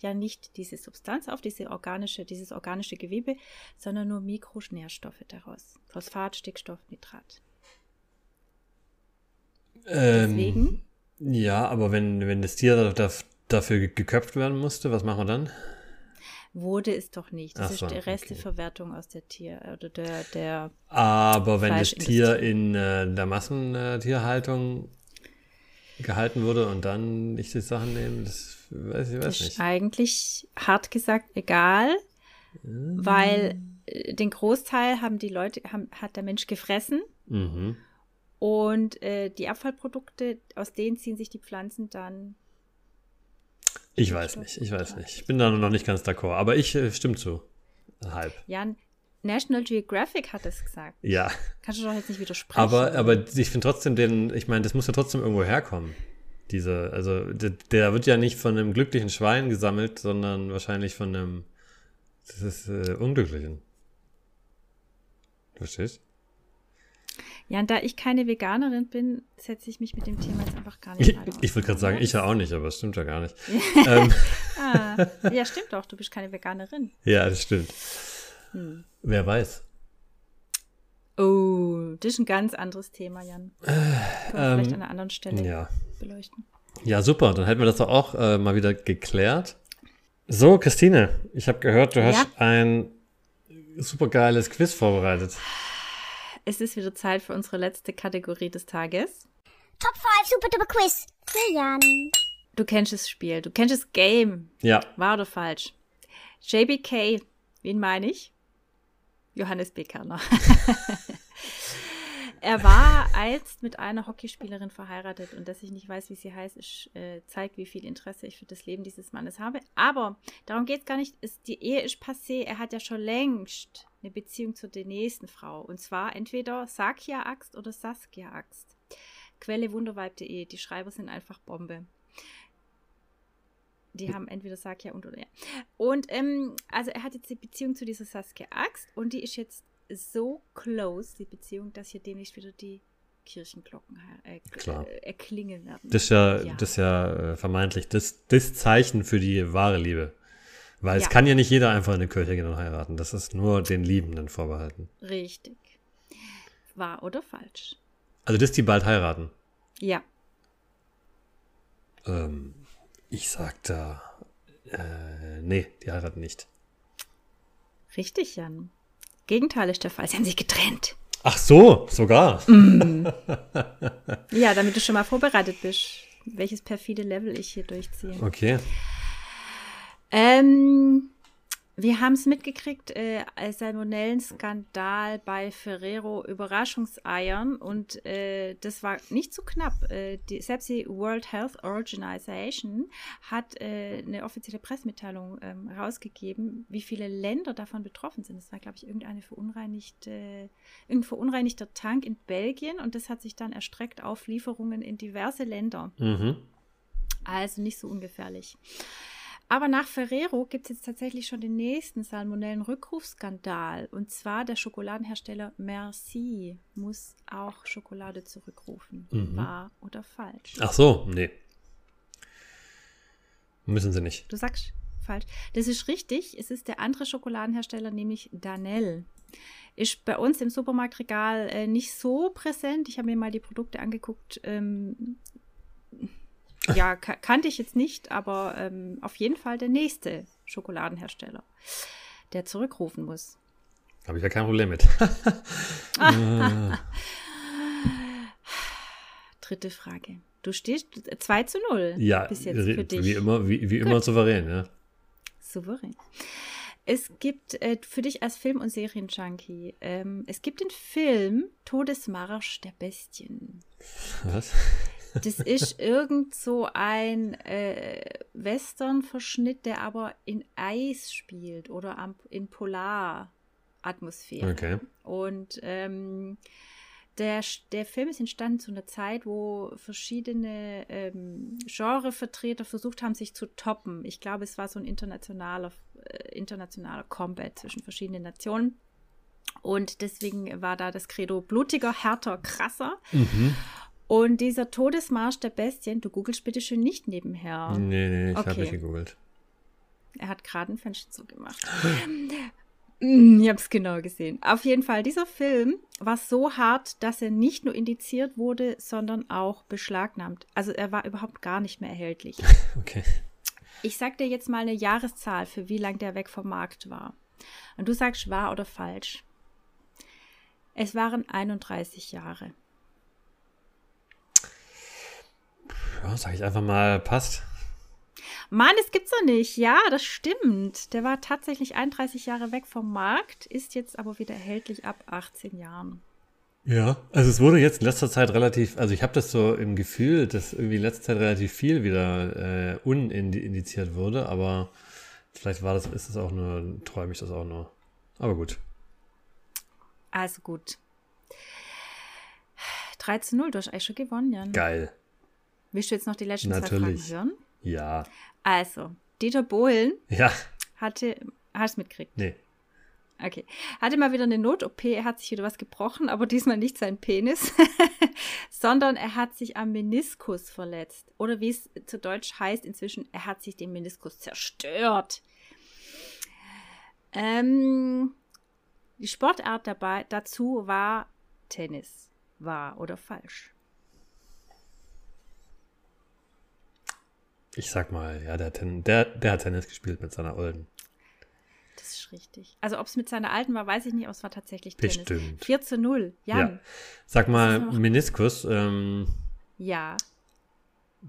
ja nicht diese Substanz auf, diese organische, dieses organische Gewebe, sondern nur Mikronährstoffe daraus. Phosphat, Stickstoff, Nitrat. Ähm, Deswegen? Ja, aber wenn, wenn das Tier da, dafür ge- geköpft werden musste, was machen wir dann? Wurde es doch nicht. Das so, ist die okay. Resteverwertung aus der Tier oder der, der Aber wenn das. Tier in äh, der Massentierhaltung gehalten wurde und dann nicht die Sachen nehmen, das weiß ich weiß Das ist nicht. eigentlich hart gesagt egal, weil äh, den Großteil haben die Leute, haben, hat der Mensch gefressen Mhm. und äh, die Abfallprodukte, aus denen ziehen sich die Pflanzen dann. Ich weiß nicht, ich weiß nicht. Ich bin da noch nicht ganz d'accord, aber ich äh, stimme zu. Halb. Ja, National Geographic hat es gesagt. Ja, Kannst du doch jetzt nicht widersprechen. aber, aber ich finde trotzdem den, ich meine, das muss ja trotzdem irgendwo herkommen. Diese, also der, der wird ja nicht von einem glücklichen Schwein gesammelt, sondern wahrscheinlich von einem, das ist äh, Unglücklichen. Verstehst? Ja, und da ich keine Veganerin bin, setze ich mich mit dem Thema jetzt einfach gar nicht Ich, ich würde gerade sagen, ich ja auch nicht, aber es stimmt ja gar nicht. ähm, Ah, ja, stimmt doch, du bist keine Veganerin. ja, das stimmt. Hm. Wer weiß. Oh, das ist ein ganz anderes Thema, Jan. Können wir vielleicht ähm, an einer anderen Stelle Ja. beleuchten. Ja, super. Dann hätten wir das doch auch äh, mal wieder geklärt. So, Christine, ich habe gehört, du Ja? hast ein super geiles Quiz vorbereitet. Es ist wieder Zeit für unsere letzte Kategorie des Tages. Top 5 Super Duper Quiz. Für Jan. Du kennst das Spiel, du kennst das Game. Ja, Wahr oder falsch? JBK, wen meine ich? Johannes B. Kerner. er war einst mit einer Hockeyspielerin verheiratet und dass ich nicht weiß, wie sie heißt, ist, äh, zeigt, wie viel Interesse ich für das Leben dieses Mannes habe. Aber darum geht es gar nicht. Es, die Ehe ist passé. Er hat ja schon längst eine Beziehung zu der nächsten Frau. Und zwar entweder Sakia Axt oder Saskia Axt. Quelle wunderweib.de. Die Schreiber sind einfach Bombe. Die haben entweder Sakia und oder ja. Und ähm, also er hat jetzt die Beziehung zu dieser Saskia Axt und die ist jetzt so close, die Beziehung, dass hier demnächst wieder die Kirchenglocken äh, Klar. äh, erklingen werden. das ist ja, Ja. Das ist ja äh, vermeintlich das, das Zeichen für die wahre Liebe. Weil es Ja. kann ja nicht jeder einfach in eine Kirche gehen und heiraten. Das ist nur den Liebenden vorbehalten. Richtig. Wahr oder falsch? Also, dass die bald heiraten. Ja. Ähm, ich sag da, äh, nee, die heiraten nicht. Richtig, Jan. Gegenteil ist der Fall. Sie haben sich getrennt. Ach so, sogar. Ja, damit du schon mal vorbereitet bist, welches perfide Level ich hier durchziehe. Okay. Ähm, wir haben es mitgekriegt, äh, Salmonellenskandal bei Ferrero Überraschungseiern und äh, das war nicht zu knapp. Äh, die, selbst die World Health Organization hat äh, eine offizielle Pressemitteilung ähm, rausgegeben, wie viele Länder davon betroffen sind. Das war, glaube ich, irgendeine verunreinigte, irgendein verunreinigter Tank in Belgien und das hat sich dann erstreckt auf Lieferungen in diverse Länder. Mhm. Also nicht so ungefährlich. Aber nach Ferrero gibt es jetzt tatsächlich schon den nächsten Salmonellen-Rückrufskandal. Und zwar der Schokoladenhersteller Merci muss auch Schokolade zurückrufen. Mhm. Wahr oder falsch? Ach so, nee. Müssen sie nicht. Du sagst falsch. Das ist richtig. Es ist der andere Schokoladenhersteller, nämlich Danell. Ist bei uns im Supermarktregal äh, nicht so präsent. Ich habe mir mal die Produkte angeguckt. Ähm, ja, ka kannte ich jetzt nicht, aber ähm, auf jeden Fall der nächste Schokoladenhersteller, der zurückrufen muss. Habe ich ja kein Problem mit. Dritte Frage. Du stehst 2 zu 0 ja, bis jetzt für dich. wie immer, wie, wie immer souverän, ja. Souverän. Es gibt äh, für dich als Film- und Serienjunkie, ähm, es gibt den Film Todesmarsch der Bestien. Was? Das ist irgend so ein äh, Western-Verschnitt, der aber in Eis spielt oder am, in Polaratmosphäre. Okay. Und ähm, der, der Film ist entstanden zu einer Zeit, wo verschiedene ähm, Genrevertreter versucht haben, sich zu toppen. Ich glaube, es war so ein internationaler, äh, internationaler Combat zwischen verschiedenen Nationen. Und deswegen war da das Credo blutiger, härter, krasser. Mhm. Und dieser Todesmarsch der Bestien, du googelst bitte schön nicht nebenher. Nee, nee, ich habe Okay. nicht gegoogelt. Er hat gerade ein Fenster zugemacht. Ich habe es genau gesehen. Auf jeden Fall, dieser Film war so hart, dass er nicht nur indiziert wurde, sondern auch beschlagnahmt. Also er war überhaupt gar nicht mehr erhältlich. Okay. Ich sag dir jetzt mal eine Jahreszahl, für wie lang der weg vom Markt war. Und du sagst wahr oder falsch. Es waren 31 Jahre. Ja, sag ich einfach mal, passt. Mann, das gibt's doch nicht. Ja, das stimmt. Der war tatsächlich 31 Jahre weg vom Markt, ist jetzt aber wieder erhältlich ab 18 Jahren. Ja, also es wurde jetzt in letzter Zeit relativ, also ich habe das so im Gefühl, dass irgendwie in letzter Zeit relativ viel wieder äh, unindiziert wurde, aber vielleicht war das, ist es auch nur, träume ich das auch nur. Aber gut. Also gut. 3 zu 0, du hast eigentlich schon gewonnen, Jan. Geil. Willst du jetzt noch die letzten Natürlich. zwei Fragen hören? Ja. Also, Dieter Bohlen Ja. hatte, hast du mitgekriegt? Nee. Okay. Hatte mal wieder eine Not-OP, er hat sich wieder was gebrochen, aber diesmal nicht sein Penis, sondern er hat sich am Meniskus verletzt. Oder wie es zu Deutsch heißt inzwischen, er hat sich den Meniskus zerstört. Ähm, die Sportart dabei dazu war Tennis. Wahr oder falsch? Ich sag mal, ja, der, hat Ten, der, der hat Tennis gespielt mit seiner Olden. Das ist richtig. Also ob es mit seiner alten war, weiß ich nicht, aber es war tatsächlich Tennis. Bestimmt. 4 zu 0. Jan. Ja. Sag mal, Meniskus, ähm, Ja.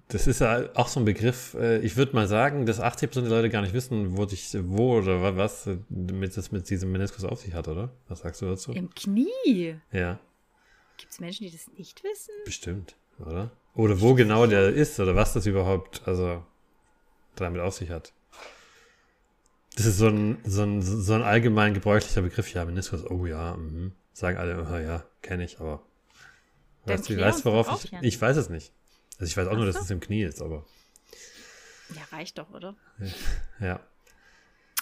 das ist ja auch so ein Begriff, äh, ich würde mal sagen, dass 80% der Leute gar nicht wissen, wo, sich, wo oder wa- was äh, mit, das mit diesem Meniskus auf sich hat, oder? Was sagst du dazu? Im Knie. Ja, Gibt es Menschen, die das nicht wissen? bestimmt, oder? Oder wo genau der ist oder was das überhaupt, also damit auf sich hat. Das ist so ein, so ein, so ein allgemein gebräuchlicher Begriff, ja, Meniskus, oh ja, mhm. sagen alle, oh, ja, kenne ich, aber weißt du, weißt, uns worauf ich, ich weiß es nicht. Also ich weiß auch nur, Ach dass so. es im Knie ist, aber Ja, reicht doch, oder? ja.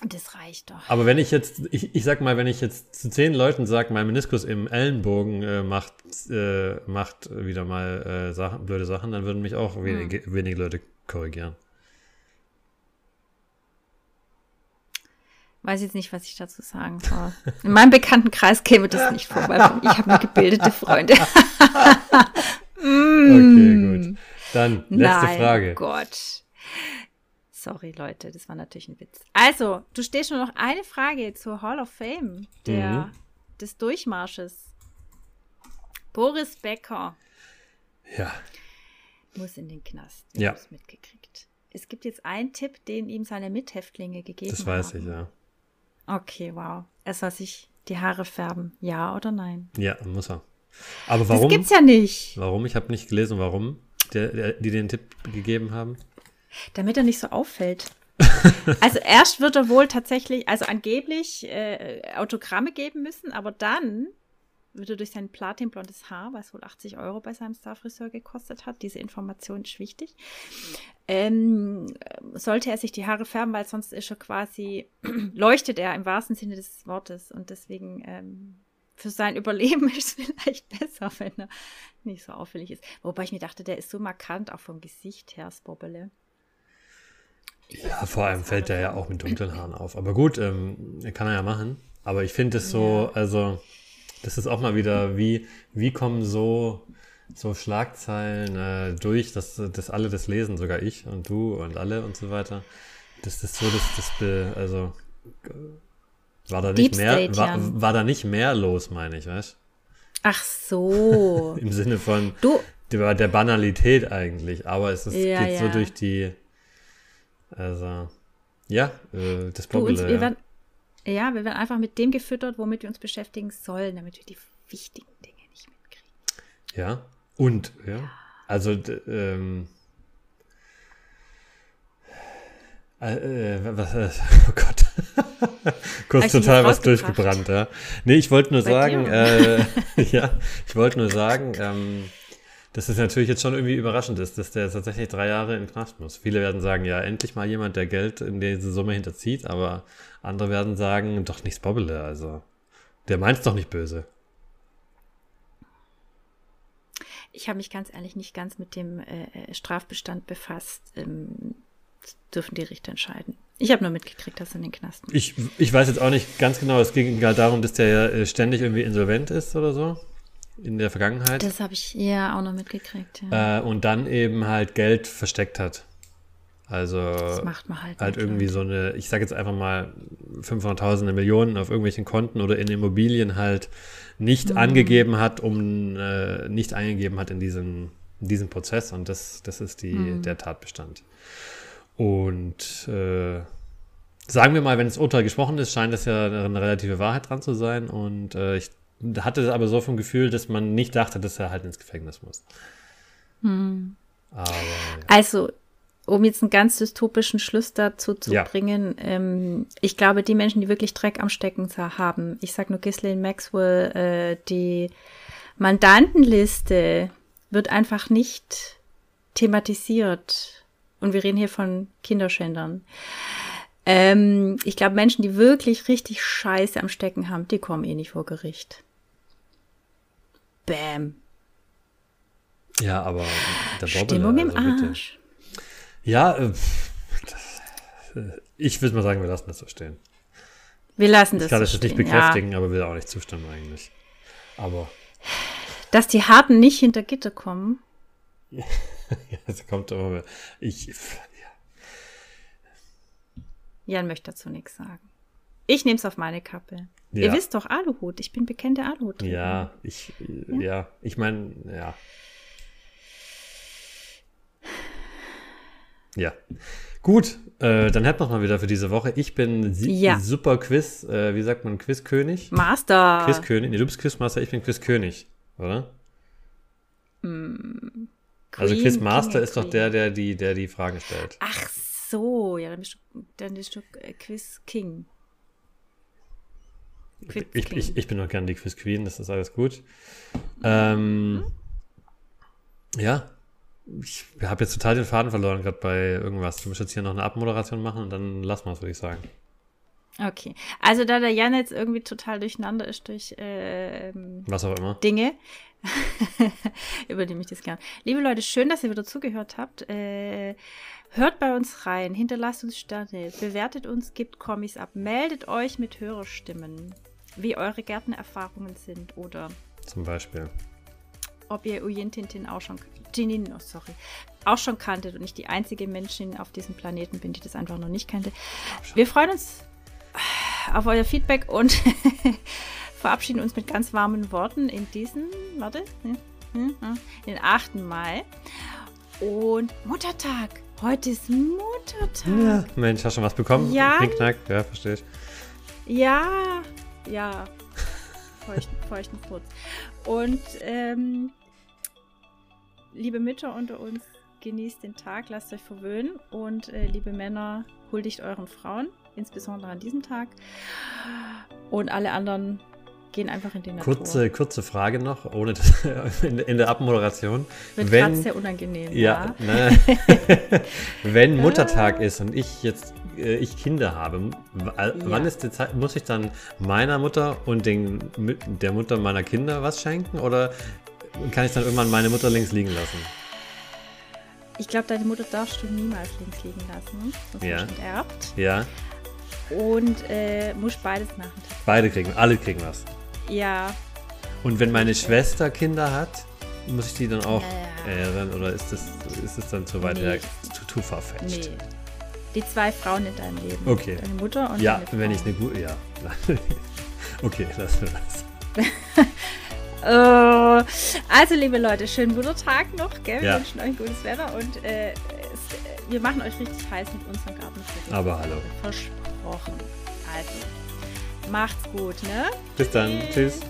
Das reicht doch. Aber wenn ich jetzt, ich, ich sag mal, wenn ich jetzt zu zehn Leuten sage, mein Meniskus im Ellenbogen äh, macht, äh, macht wieder mal äh, Sachen, blöde Sachen, dann würden mich auch wenige, wenige Leute korrigieren. Weiß jetzt nicht, was ich dazu sagen soll. In meinem Bekanntenkreis käme das nicht vor, weil ich habe nur gebildete Freunde. Okay, gut. Dann, letzte Mm. Nein, Frage. Oh Gott. Sorry, Leute, das war natürlich ein Witz. Also, du stehst nur noch eine Frage zur Hall of Fame der, Mhm. des Durchmarsches. Boris Becker Ja, muss in den Knast. Ja. Ich hab's mitgekriegt. Es gibt jetzt einen Tipp, den ihm seine Mithäftlinge gegeben das haben. weiß ich, ja. Okay, wow. Er soll sich die Haare färben. Ja oder nein? Ja, muss er. Aber Das warum? gibt's ja nicht. Warum? Ich habe nicht gelesen, warum der, der, die den Tipp gegeben haben. Damit er nicht so auffällt. also erst wird er wohl tatsächlich, also angeblich äh, Autogramme geben müssen, aber dann wird er durch sein platinblondes Haar, was wohl 80 Euro bei seinem Starfriseur gekostet hat, diese Information ist wichtig, ähm, sollte er sich die Haare färben, weil sonst ist er quasi, leuchtet er im wahrsten Sinne des Wortes und deswegen ähm, für sein Überleben ist es vielleicht besser, wenn er nicht so auffällig ist. Wobei ich mir dachte, der ist so markant, auch vom Gesicht her, das Bobbele. Ja, vor allem fällt der ja auch mit dunklen Haaren auf. Aber gut, ähm, kann er ja machen. Aber ich finde es so, also, das ist auch mal wieder, wie, wie kommen so, so Schlagzeilen äh, durch, dass, dass alle das lesen, sogar ich und du und alle und so weiter. Das ist so, dass das, be- also, war da nicht Deep mehr, State, war, war da nicht mehr los, meine ich, weißt Ach so. Im Sinne von Du, der, der Banalität eigentlich, aber es ist, Ja, geht so ja. durch die, also, ja, äh, das wir ja. werden, ja, wir werden einfach mit dem gefüttert, womit wir uns beschäftigen sollen, damit wir die wichtigen Dinge nicht mitkriegen. Ja, und, ja, also, d- ähm, äh, äh, was, äh, oh Gott, kurz dich total was durchgebrannt, ja. Nee, ich wollte nur sagen, äh, ja, ich wollte nur sagen, ähm, dass es natürlich jetzt schon irgendwie überraschend ist, dass der tatsächlich drei Jahre in den Knast muss. Viele werden sagen, ja, endlich mal jemand, der Geld in diese Summe hinterzieht, aber andere werden sagen, doch nichts Bobbele, also, der meint's doch nicht böse. Ich habe mich ganz ehrlich nicht ganz mit dem äh, äh, Strafbestand befasst. Ähm, dürfen die Richter entscheiden. Ich habe nur mitgekriegt, dass er in den Knast muss. Ich, ich weiß jetzt auch nicht ganz genau, es ging gerade darum, dass der ja äh, ständig irgendwie insolvent ist oder so. In der Vergangenheit. Das habe ich ja auch noch mitgekriegt. Ja. Äh, und dann eben halt Geld versteckt hat. Also das macht man halt. halt irgendwie so eine, ich sage jetzt einfach mal 500.000 Millionen auf irgendwelchen Konten oder in Immobilien halt nicht Mhm. angegeben hat, um äh, nicht eingegeben hat in diesen, in diesen Prozess und das, das ist die, Mhm. der Tatbestand. Und äh, sagen wir mal, wenn es Urteil gesprochen ist, scheint es ja eine relative Wahrheit dran zu sein und äh, ich hatte aber so vom Gefühl, dass man nicht dachte, dass er halt ins Gefängnis muss. Mhm. Aber ja. Also, um jetzt einen ganz dystopischen Schluss dazu zu Ja. bringen, ähm, ich glaube, die Menschen, die wirklich Dreck am Stecken haben, ich sag nur Ghislaine Maxwell, äh, die Mandantenliste wird einfach nicht thematisiert. Und wir reden hier von Kinderschändern. Ähm, ich glaube, Menschen, die wirklich richtig Scheiße am Stecken haben, die kommen eh nicht vor Gericht. Bam. ja, aber der Bobbele, Stimmung im also bitte. Arsch. Ja, äh, das, äh, ich würde mal sagen, wir lassen das so stehen. Wir lassen das Ich kann so das jetzt nicht stehen, ja. bekräftigen, aber will auch nicht zustimmen eigentlich. Aber Dass die Harten nicht hinter Gitter kommen. ja, es kommt immer mehr. Ich, ja, Jan möchte dazu nichts sagen. Ich nehme es auf meine Kappe. Ihr Ja. wisst doch, Aluhut. Ich bin bekannte Aluhut. ja, ich, ja, ich meine, ja. Ja. Gut, äh, dann hätten wir mal wieder für diese Woche. Ich bin Ja. super Quiz, äh, wie sagt man, Quizkönig? Master. Quizkönig, nee, du bist Quizmaster, ich bin Quizkönig, oder? also Queen, Quizmaster King ist doch der, der die, der die Fragen stellt. Ach so, ja, dann bist du, dann bist du äh, Quiz King. Quiz Ich, King. ich, ich bin noch gern die Quiz Queen, das ist alles gut. Ähm, ja, ich habe jetzt total den Faden verloren, gerade bei irgendwas. Du musst jetzt hier noch eine Abmoderation machen und dann lassen wir es, würde ich sagen. Okay. Also da der Jan jetzt irgendwie total durcheinander ist durch ähm, Was auch immer. Dinge, übernehme ich das gern. Liebe Leute, schön, dass ihr wieder zugehört habt. Äh, hört bei uns rein, hinterlasst uns Sterne, bewertet uns, gebt Kommis ab, meldet euch mit Hörerstimmen, wie eure Gärtnererfahrungen sind oder Zum Beispiel. ob ihr Uyen Tintin auch schon, Tinin, oh sorry, auch schon kanntet und ich die einzige Menschin auf diesem Planeten bin, die das einfach noch nicht kannte. Wir freuen uns auf euer Feedback und verabschieden uns mit ganz warmen Worten in diesen, warte, den 8. Mai. Und Muttertag. Heute ist Muttertag. Ja, Mensch, hast du schon was bekommen? Ja. Knickknack, ja, verstehe ich. Ja, ja. Feuchten, feuchten Furz. Und ähm, liebe Mütter unter uns, genießt den Tag, lasst euch verwöhnen. Und äh, liebe Männer, huldigt euren Frauen, insbesondere an diesem Tag. Und alle anderen gehen einfach in die Natur. Kurze, kurze Frage noch, ohne das, in, in der Abmoderation. Wird wenn, sehr unangenehm. Ja, Ja. ne, wenn Muttertag ist und ich jetzt äh, ich Kinder habe, äh, wann ist die Zeit, muss ich dann meiner Mutter und den, der Mutter meiner Kinder was schenken oder kann ich dann irgendwann meine Mutter links liegen lassen? Ich glaube, deine Mutter darfst du niemals links liegen lassen. Das Ja. ja. schon erbt. Ja, Und äh, musst beides machen. beide kriegen, alle kriegen was. Ja, Und wenn meine Schwester Kinder hat, muss ich die dann auch Ja, ja. ehren oder ist das, ist es dann zu weit Nee. zu, zu verfälscht? Nee. Die zwei Frauen in deinem Leben. Okay. Deine Mutter und Ja, wenn ich eine gute, ja. okay, lassen wir das. Äh, also, liebe Leute, schönen Muttertag noch, gell? Wir Ja. wünschen euch gutes Wetter und äh, es, wir machen euch richtig heiß mit unserem Garten. Aber hallo. Versprochen. Also, macht's gut, ne? Bis dann. Tschüss.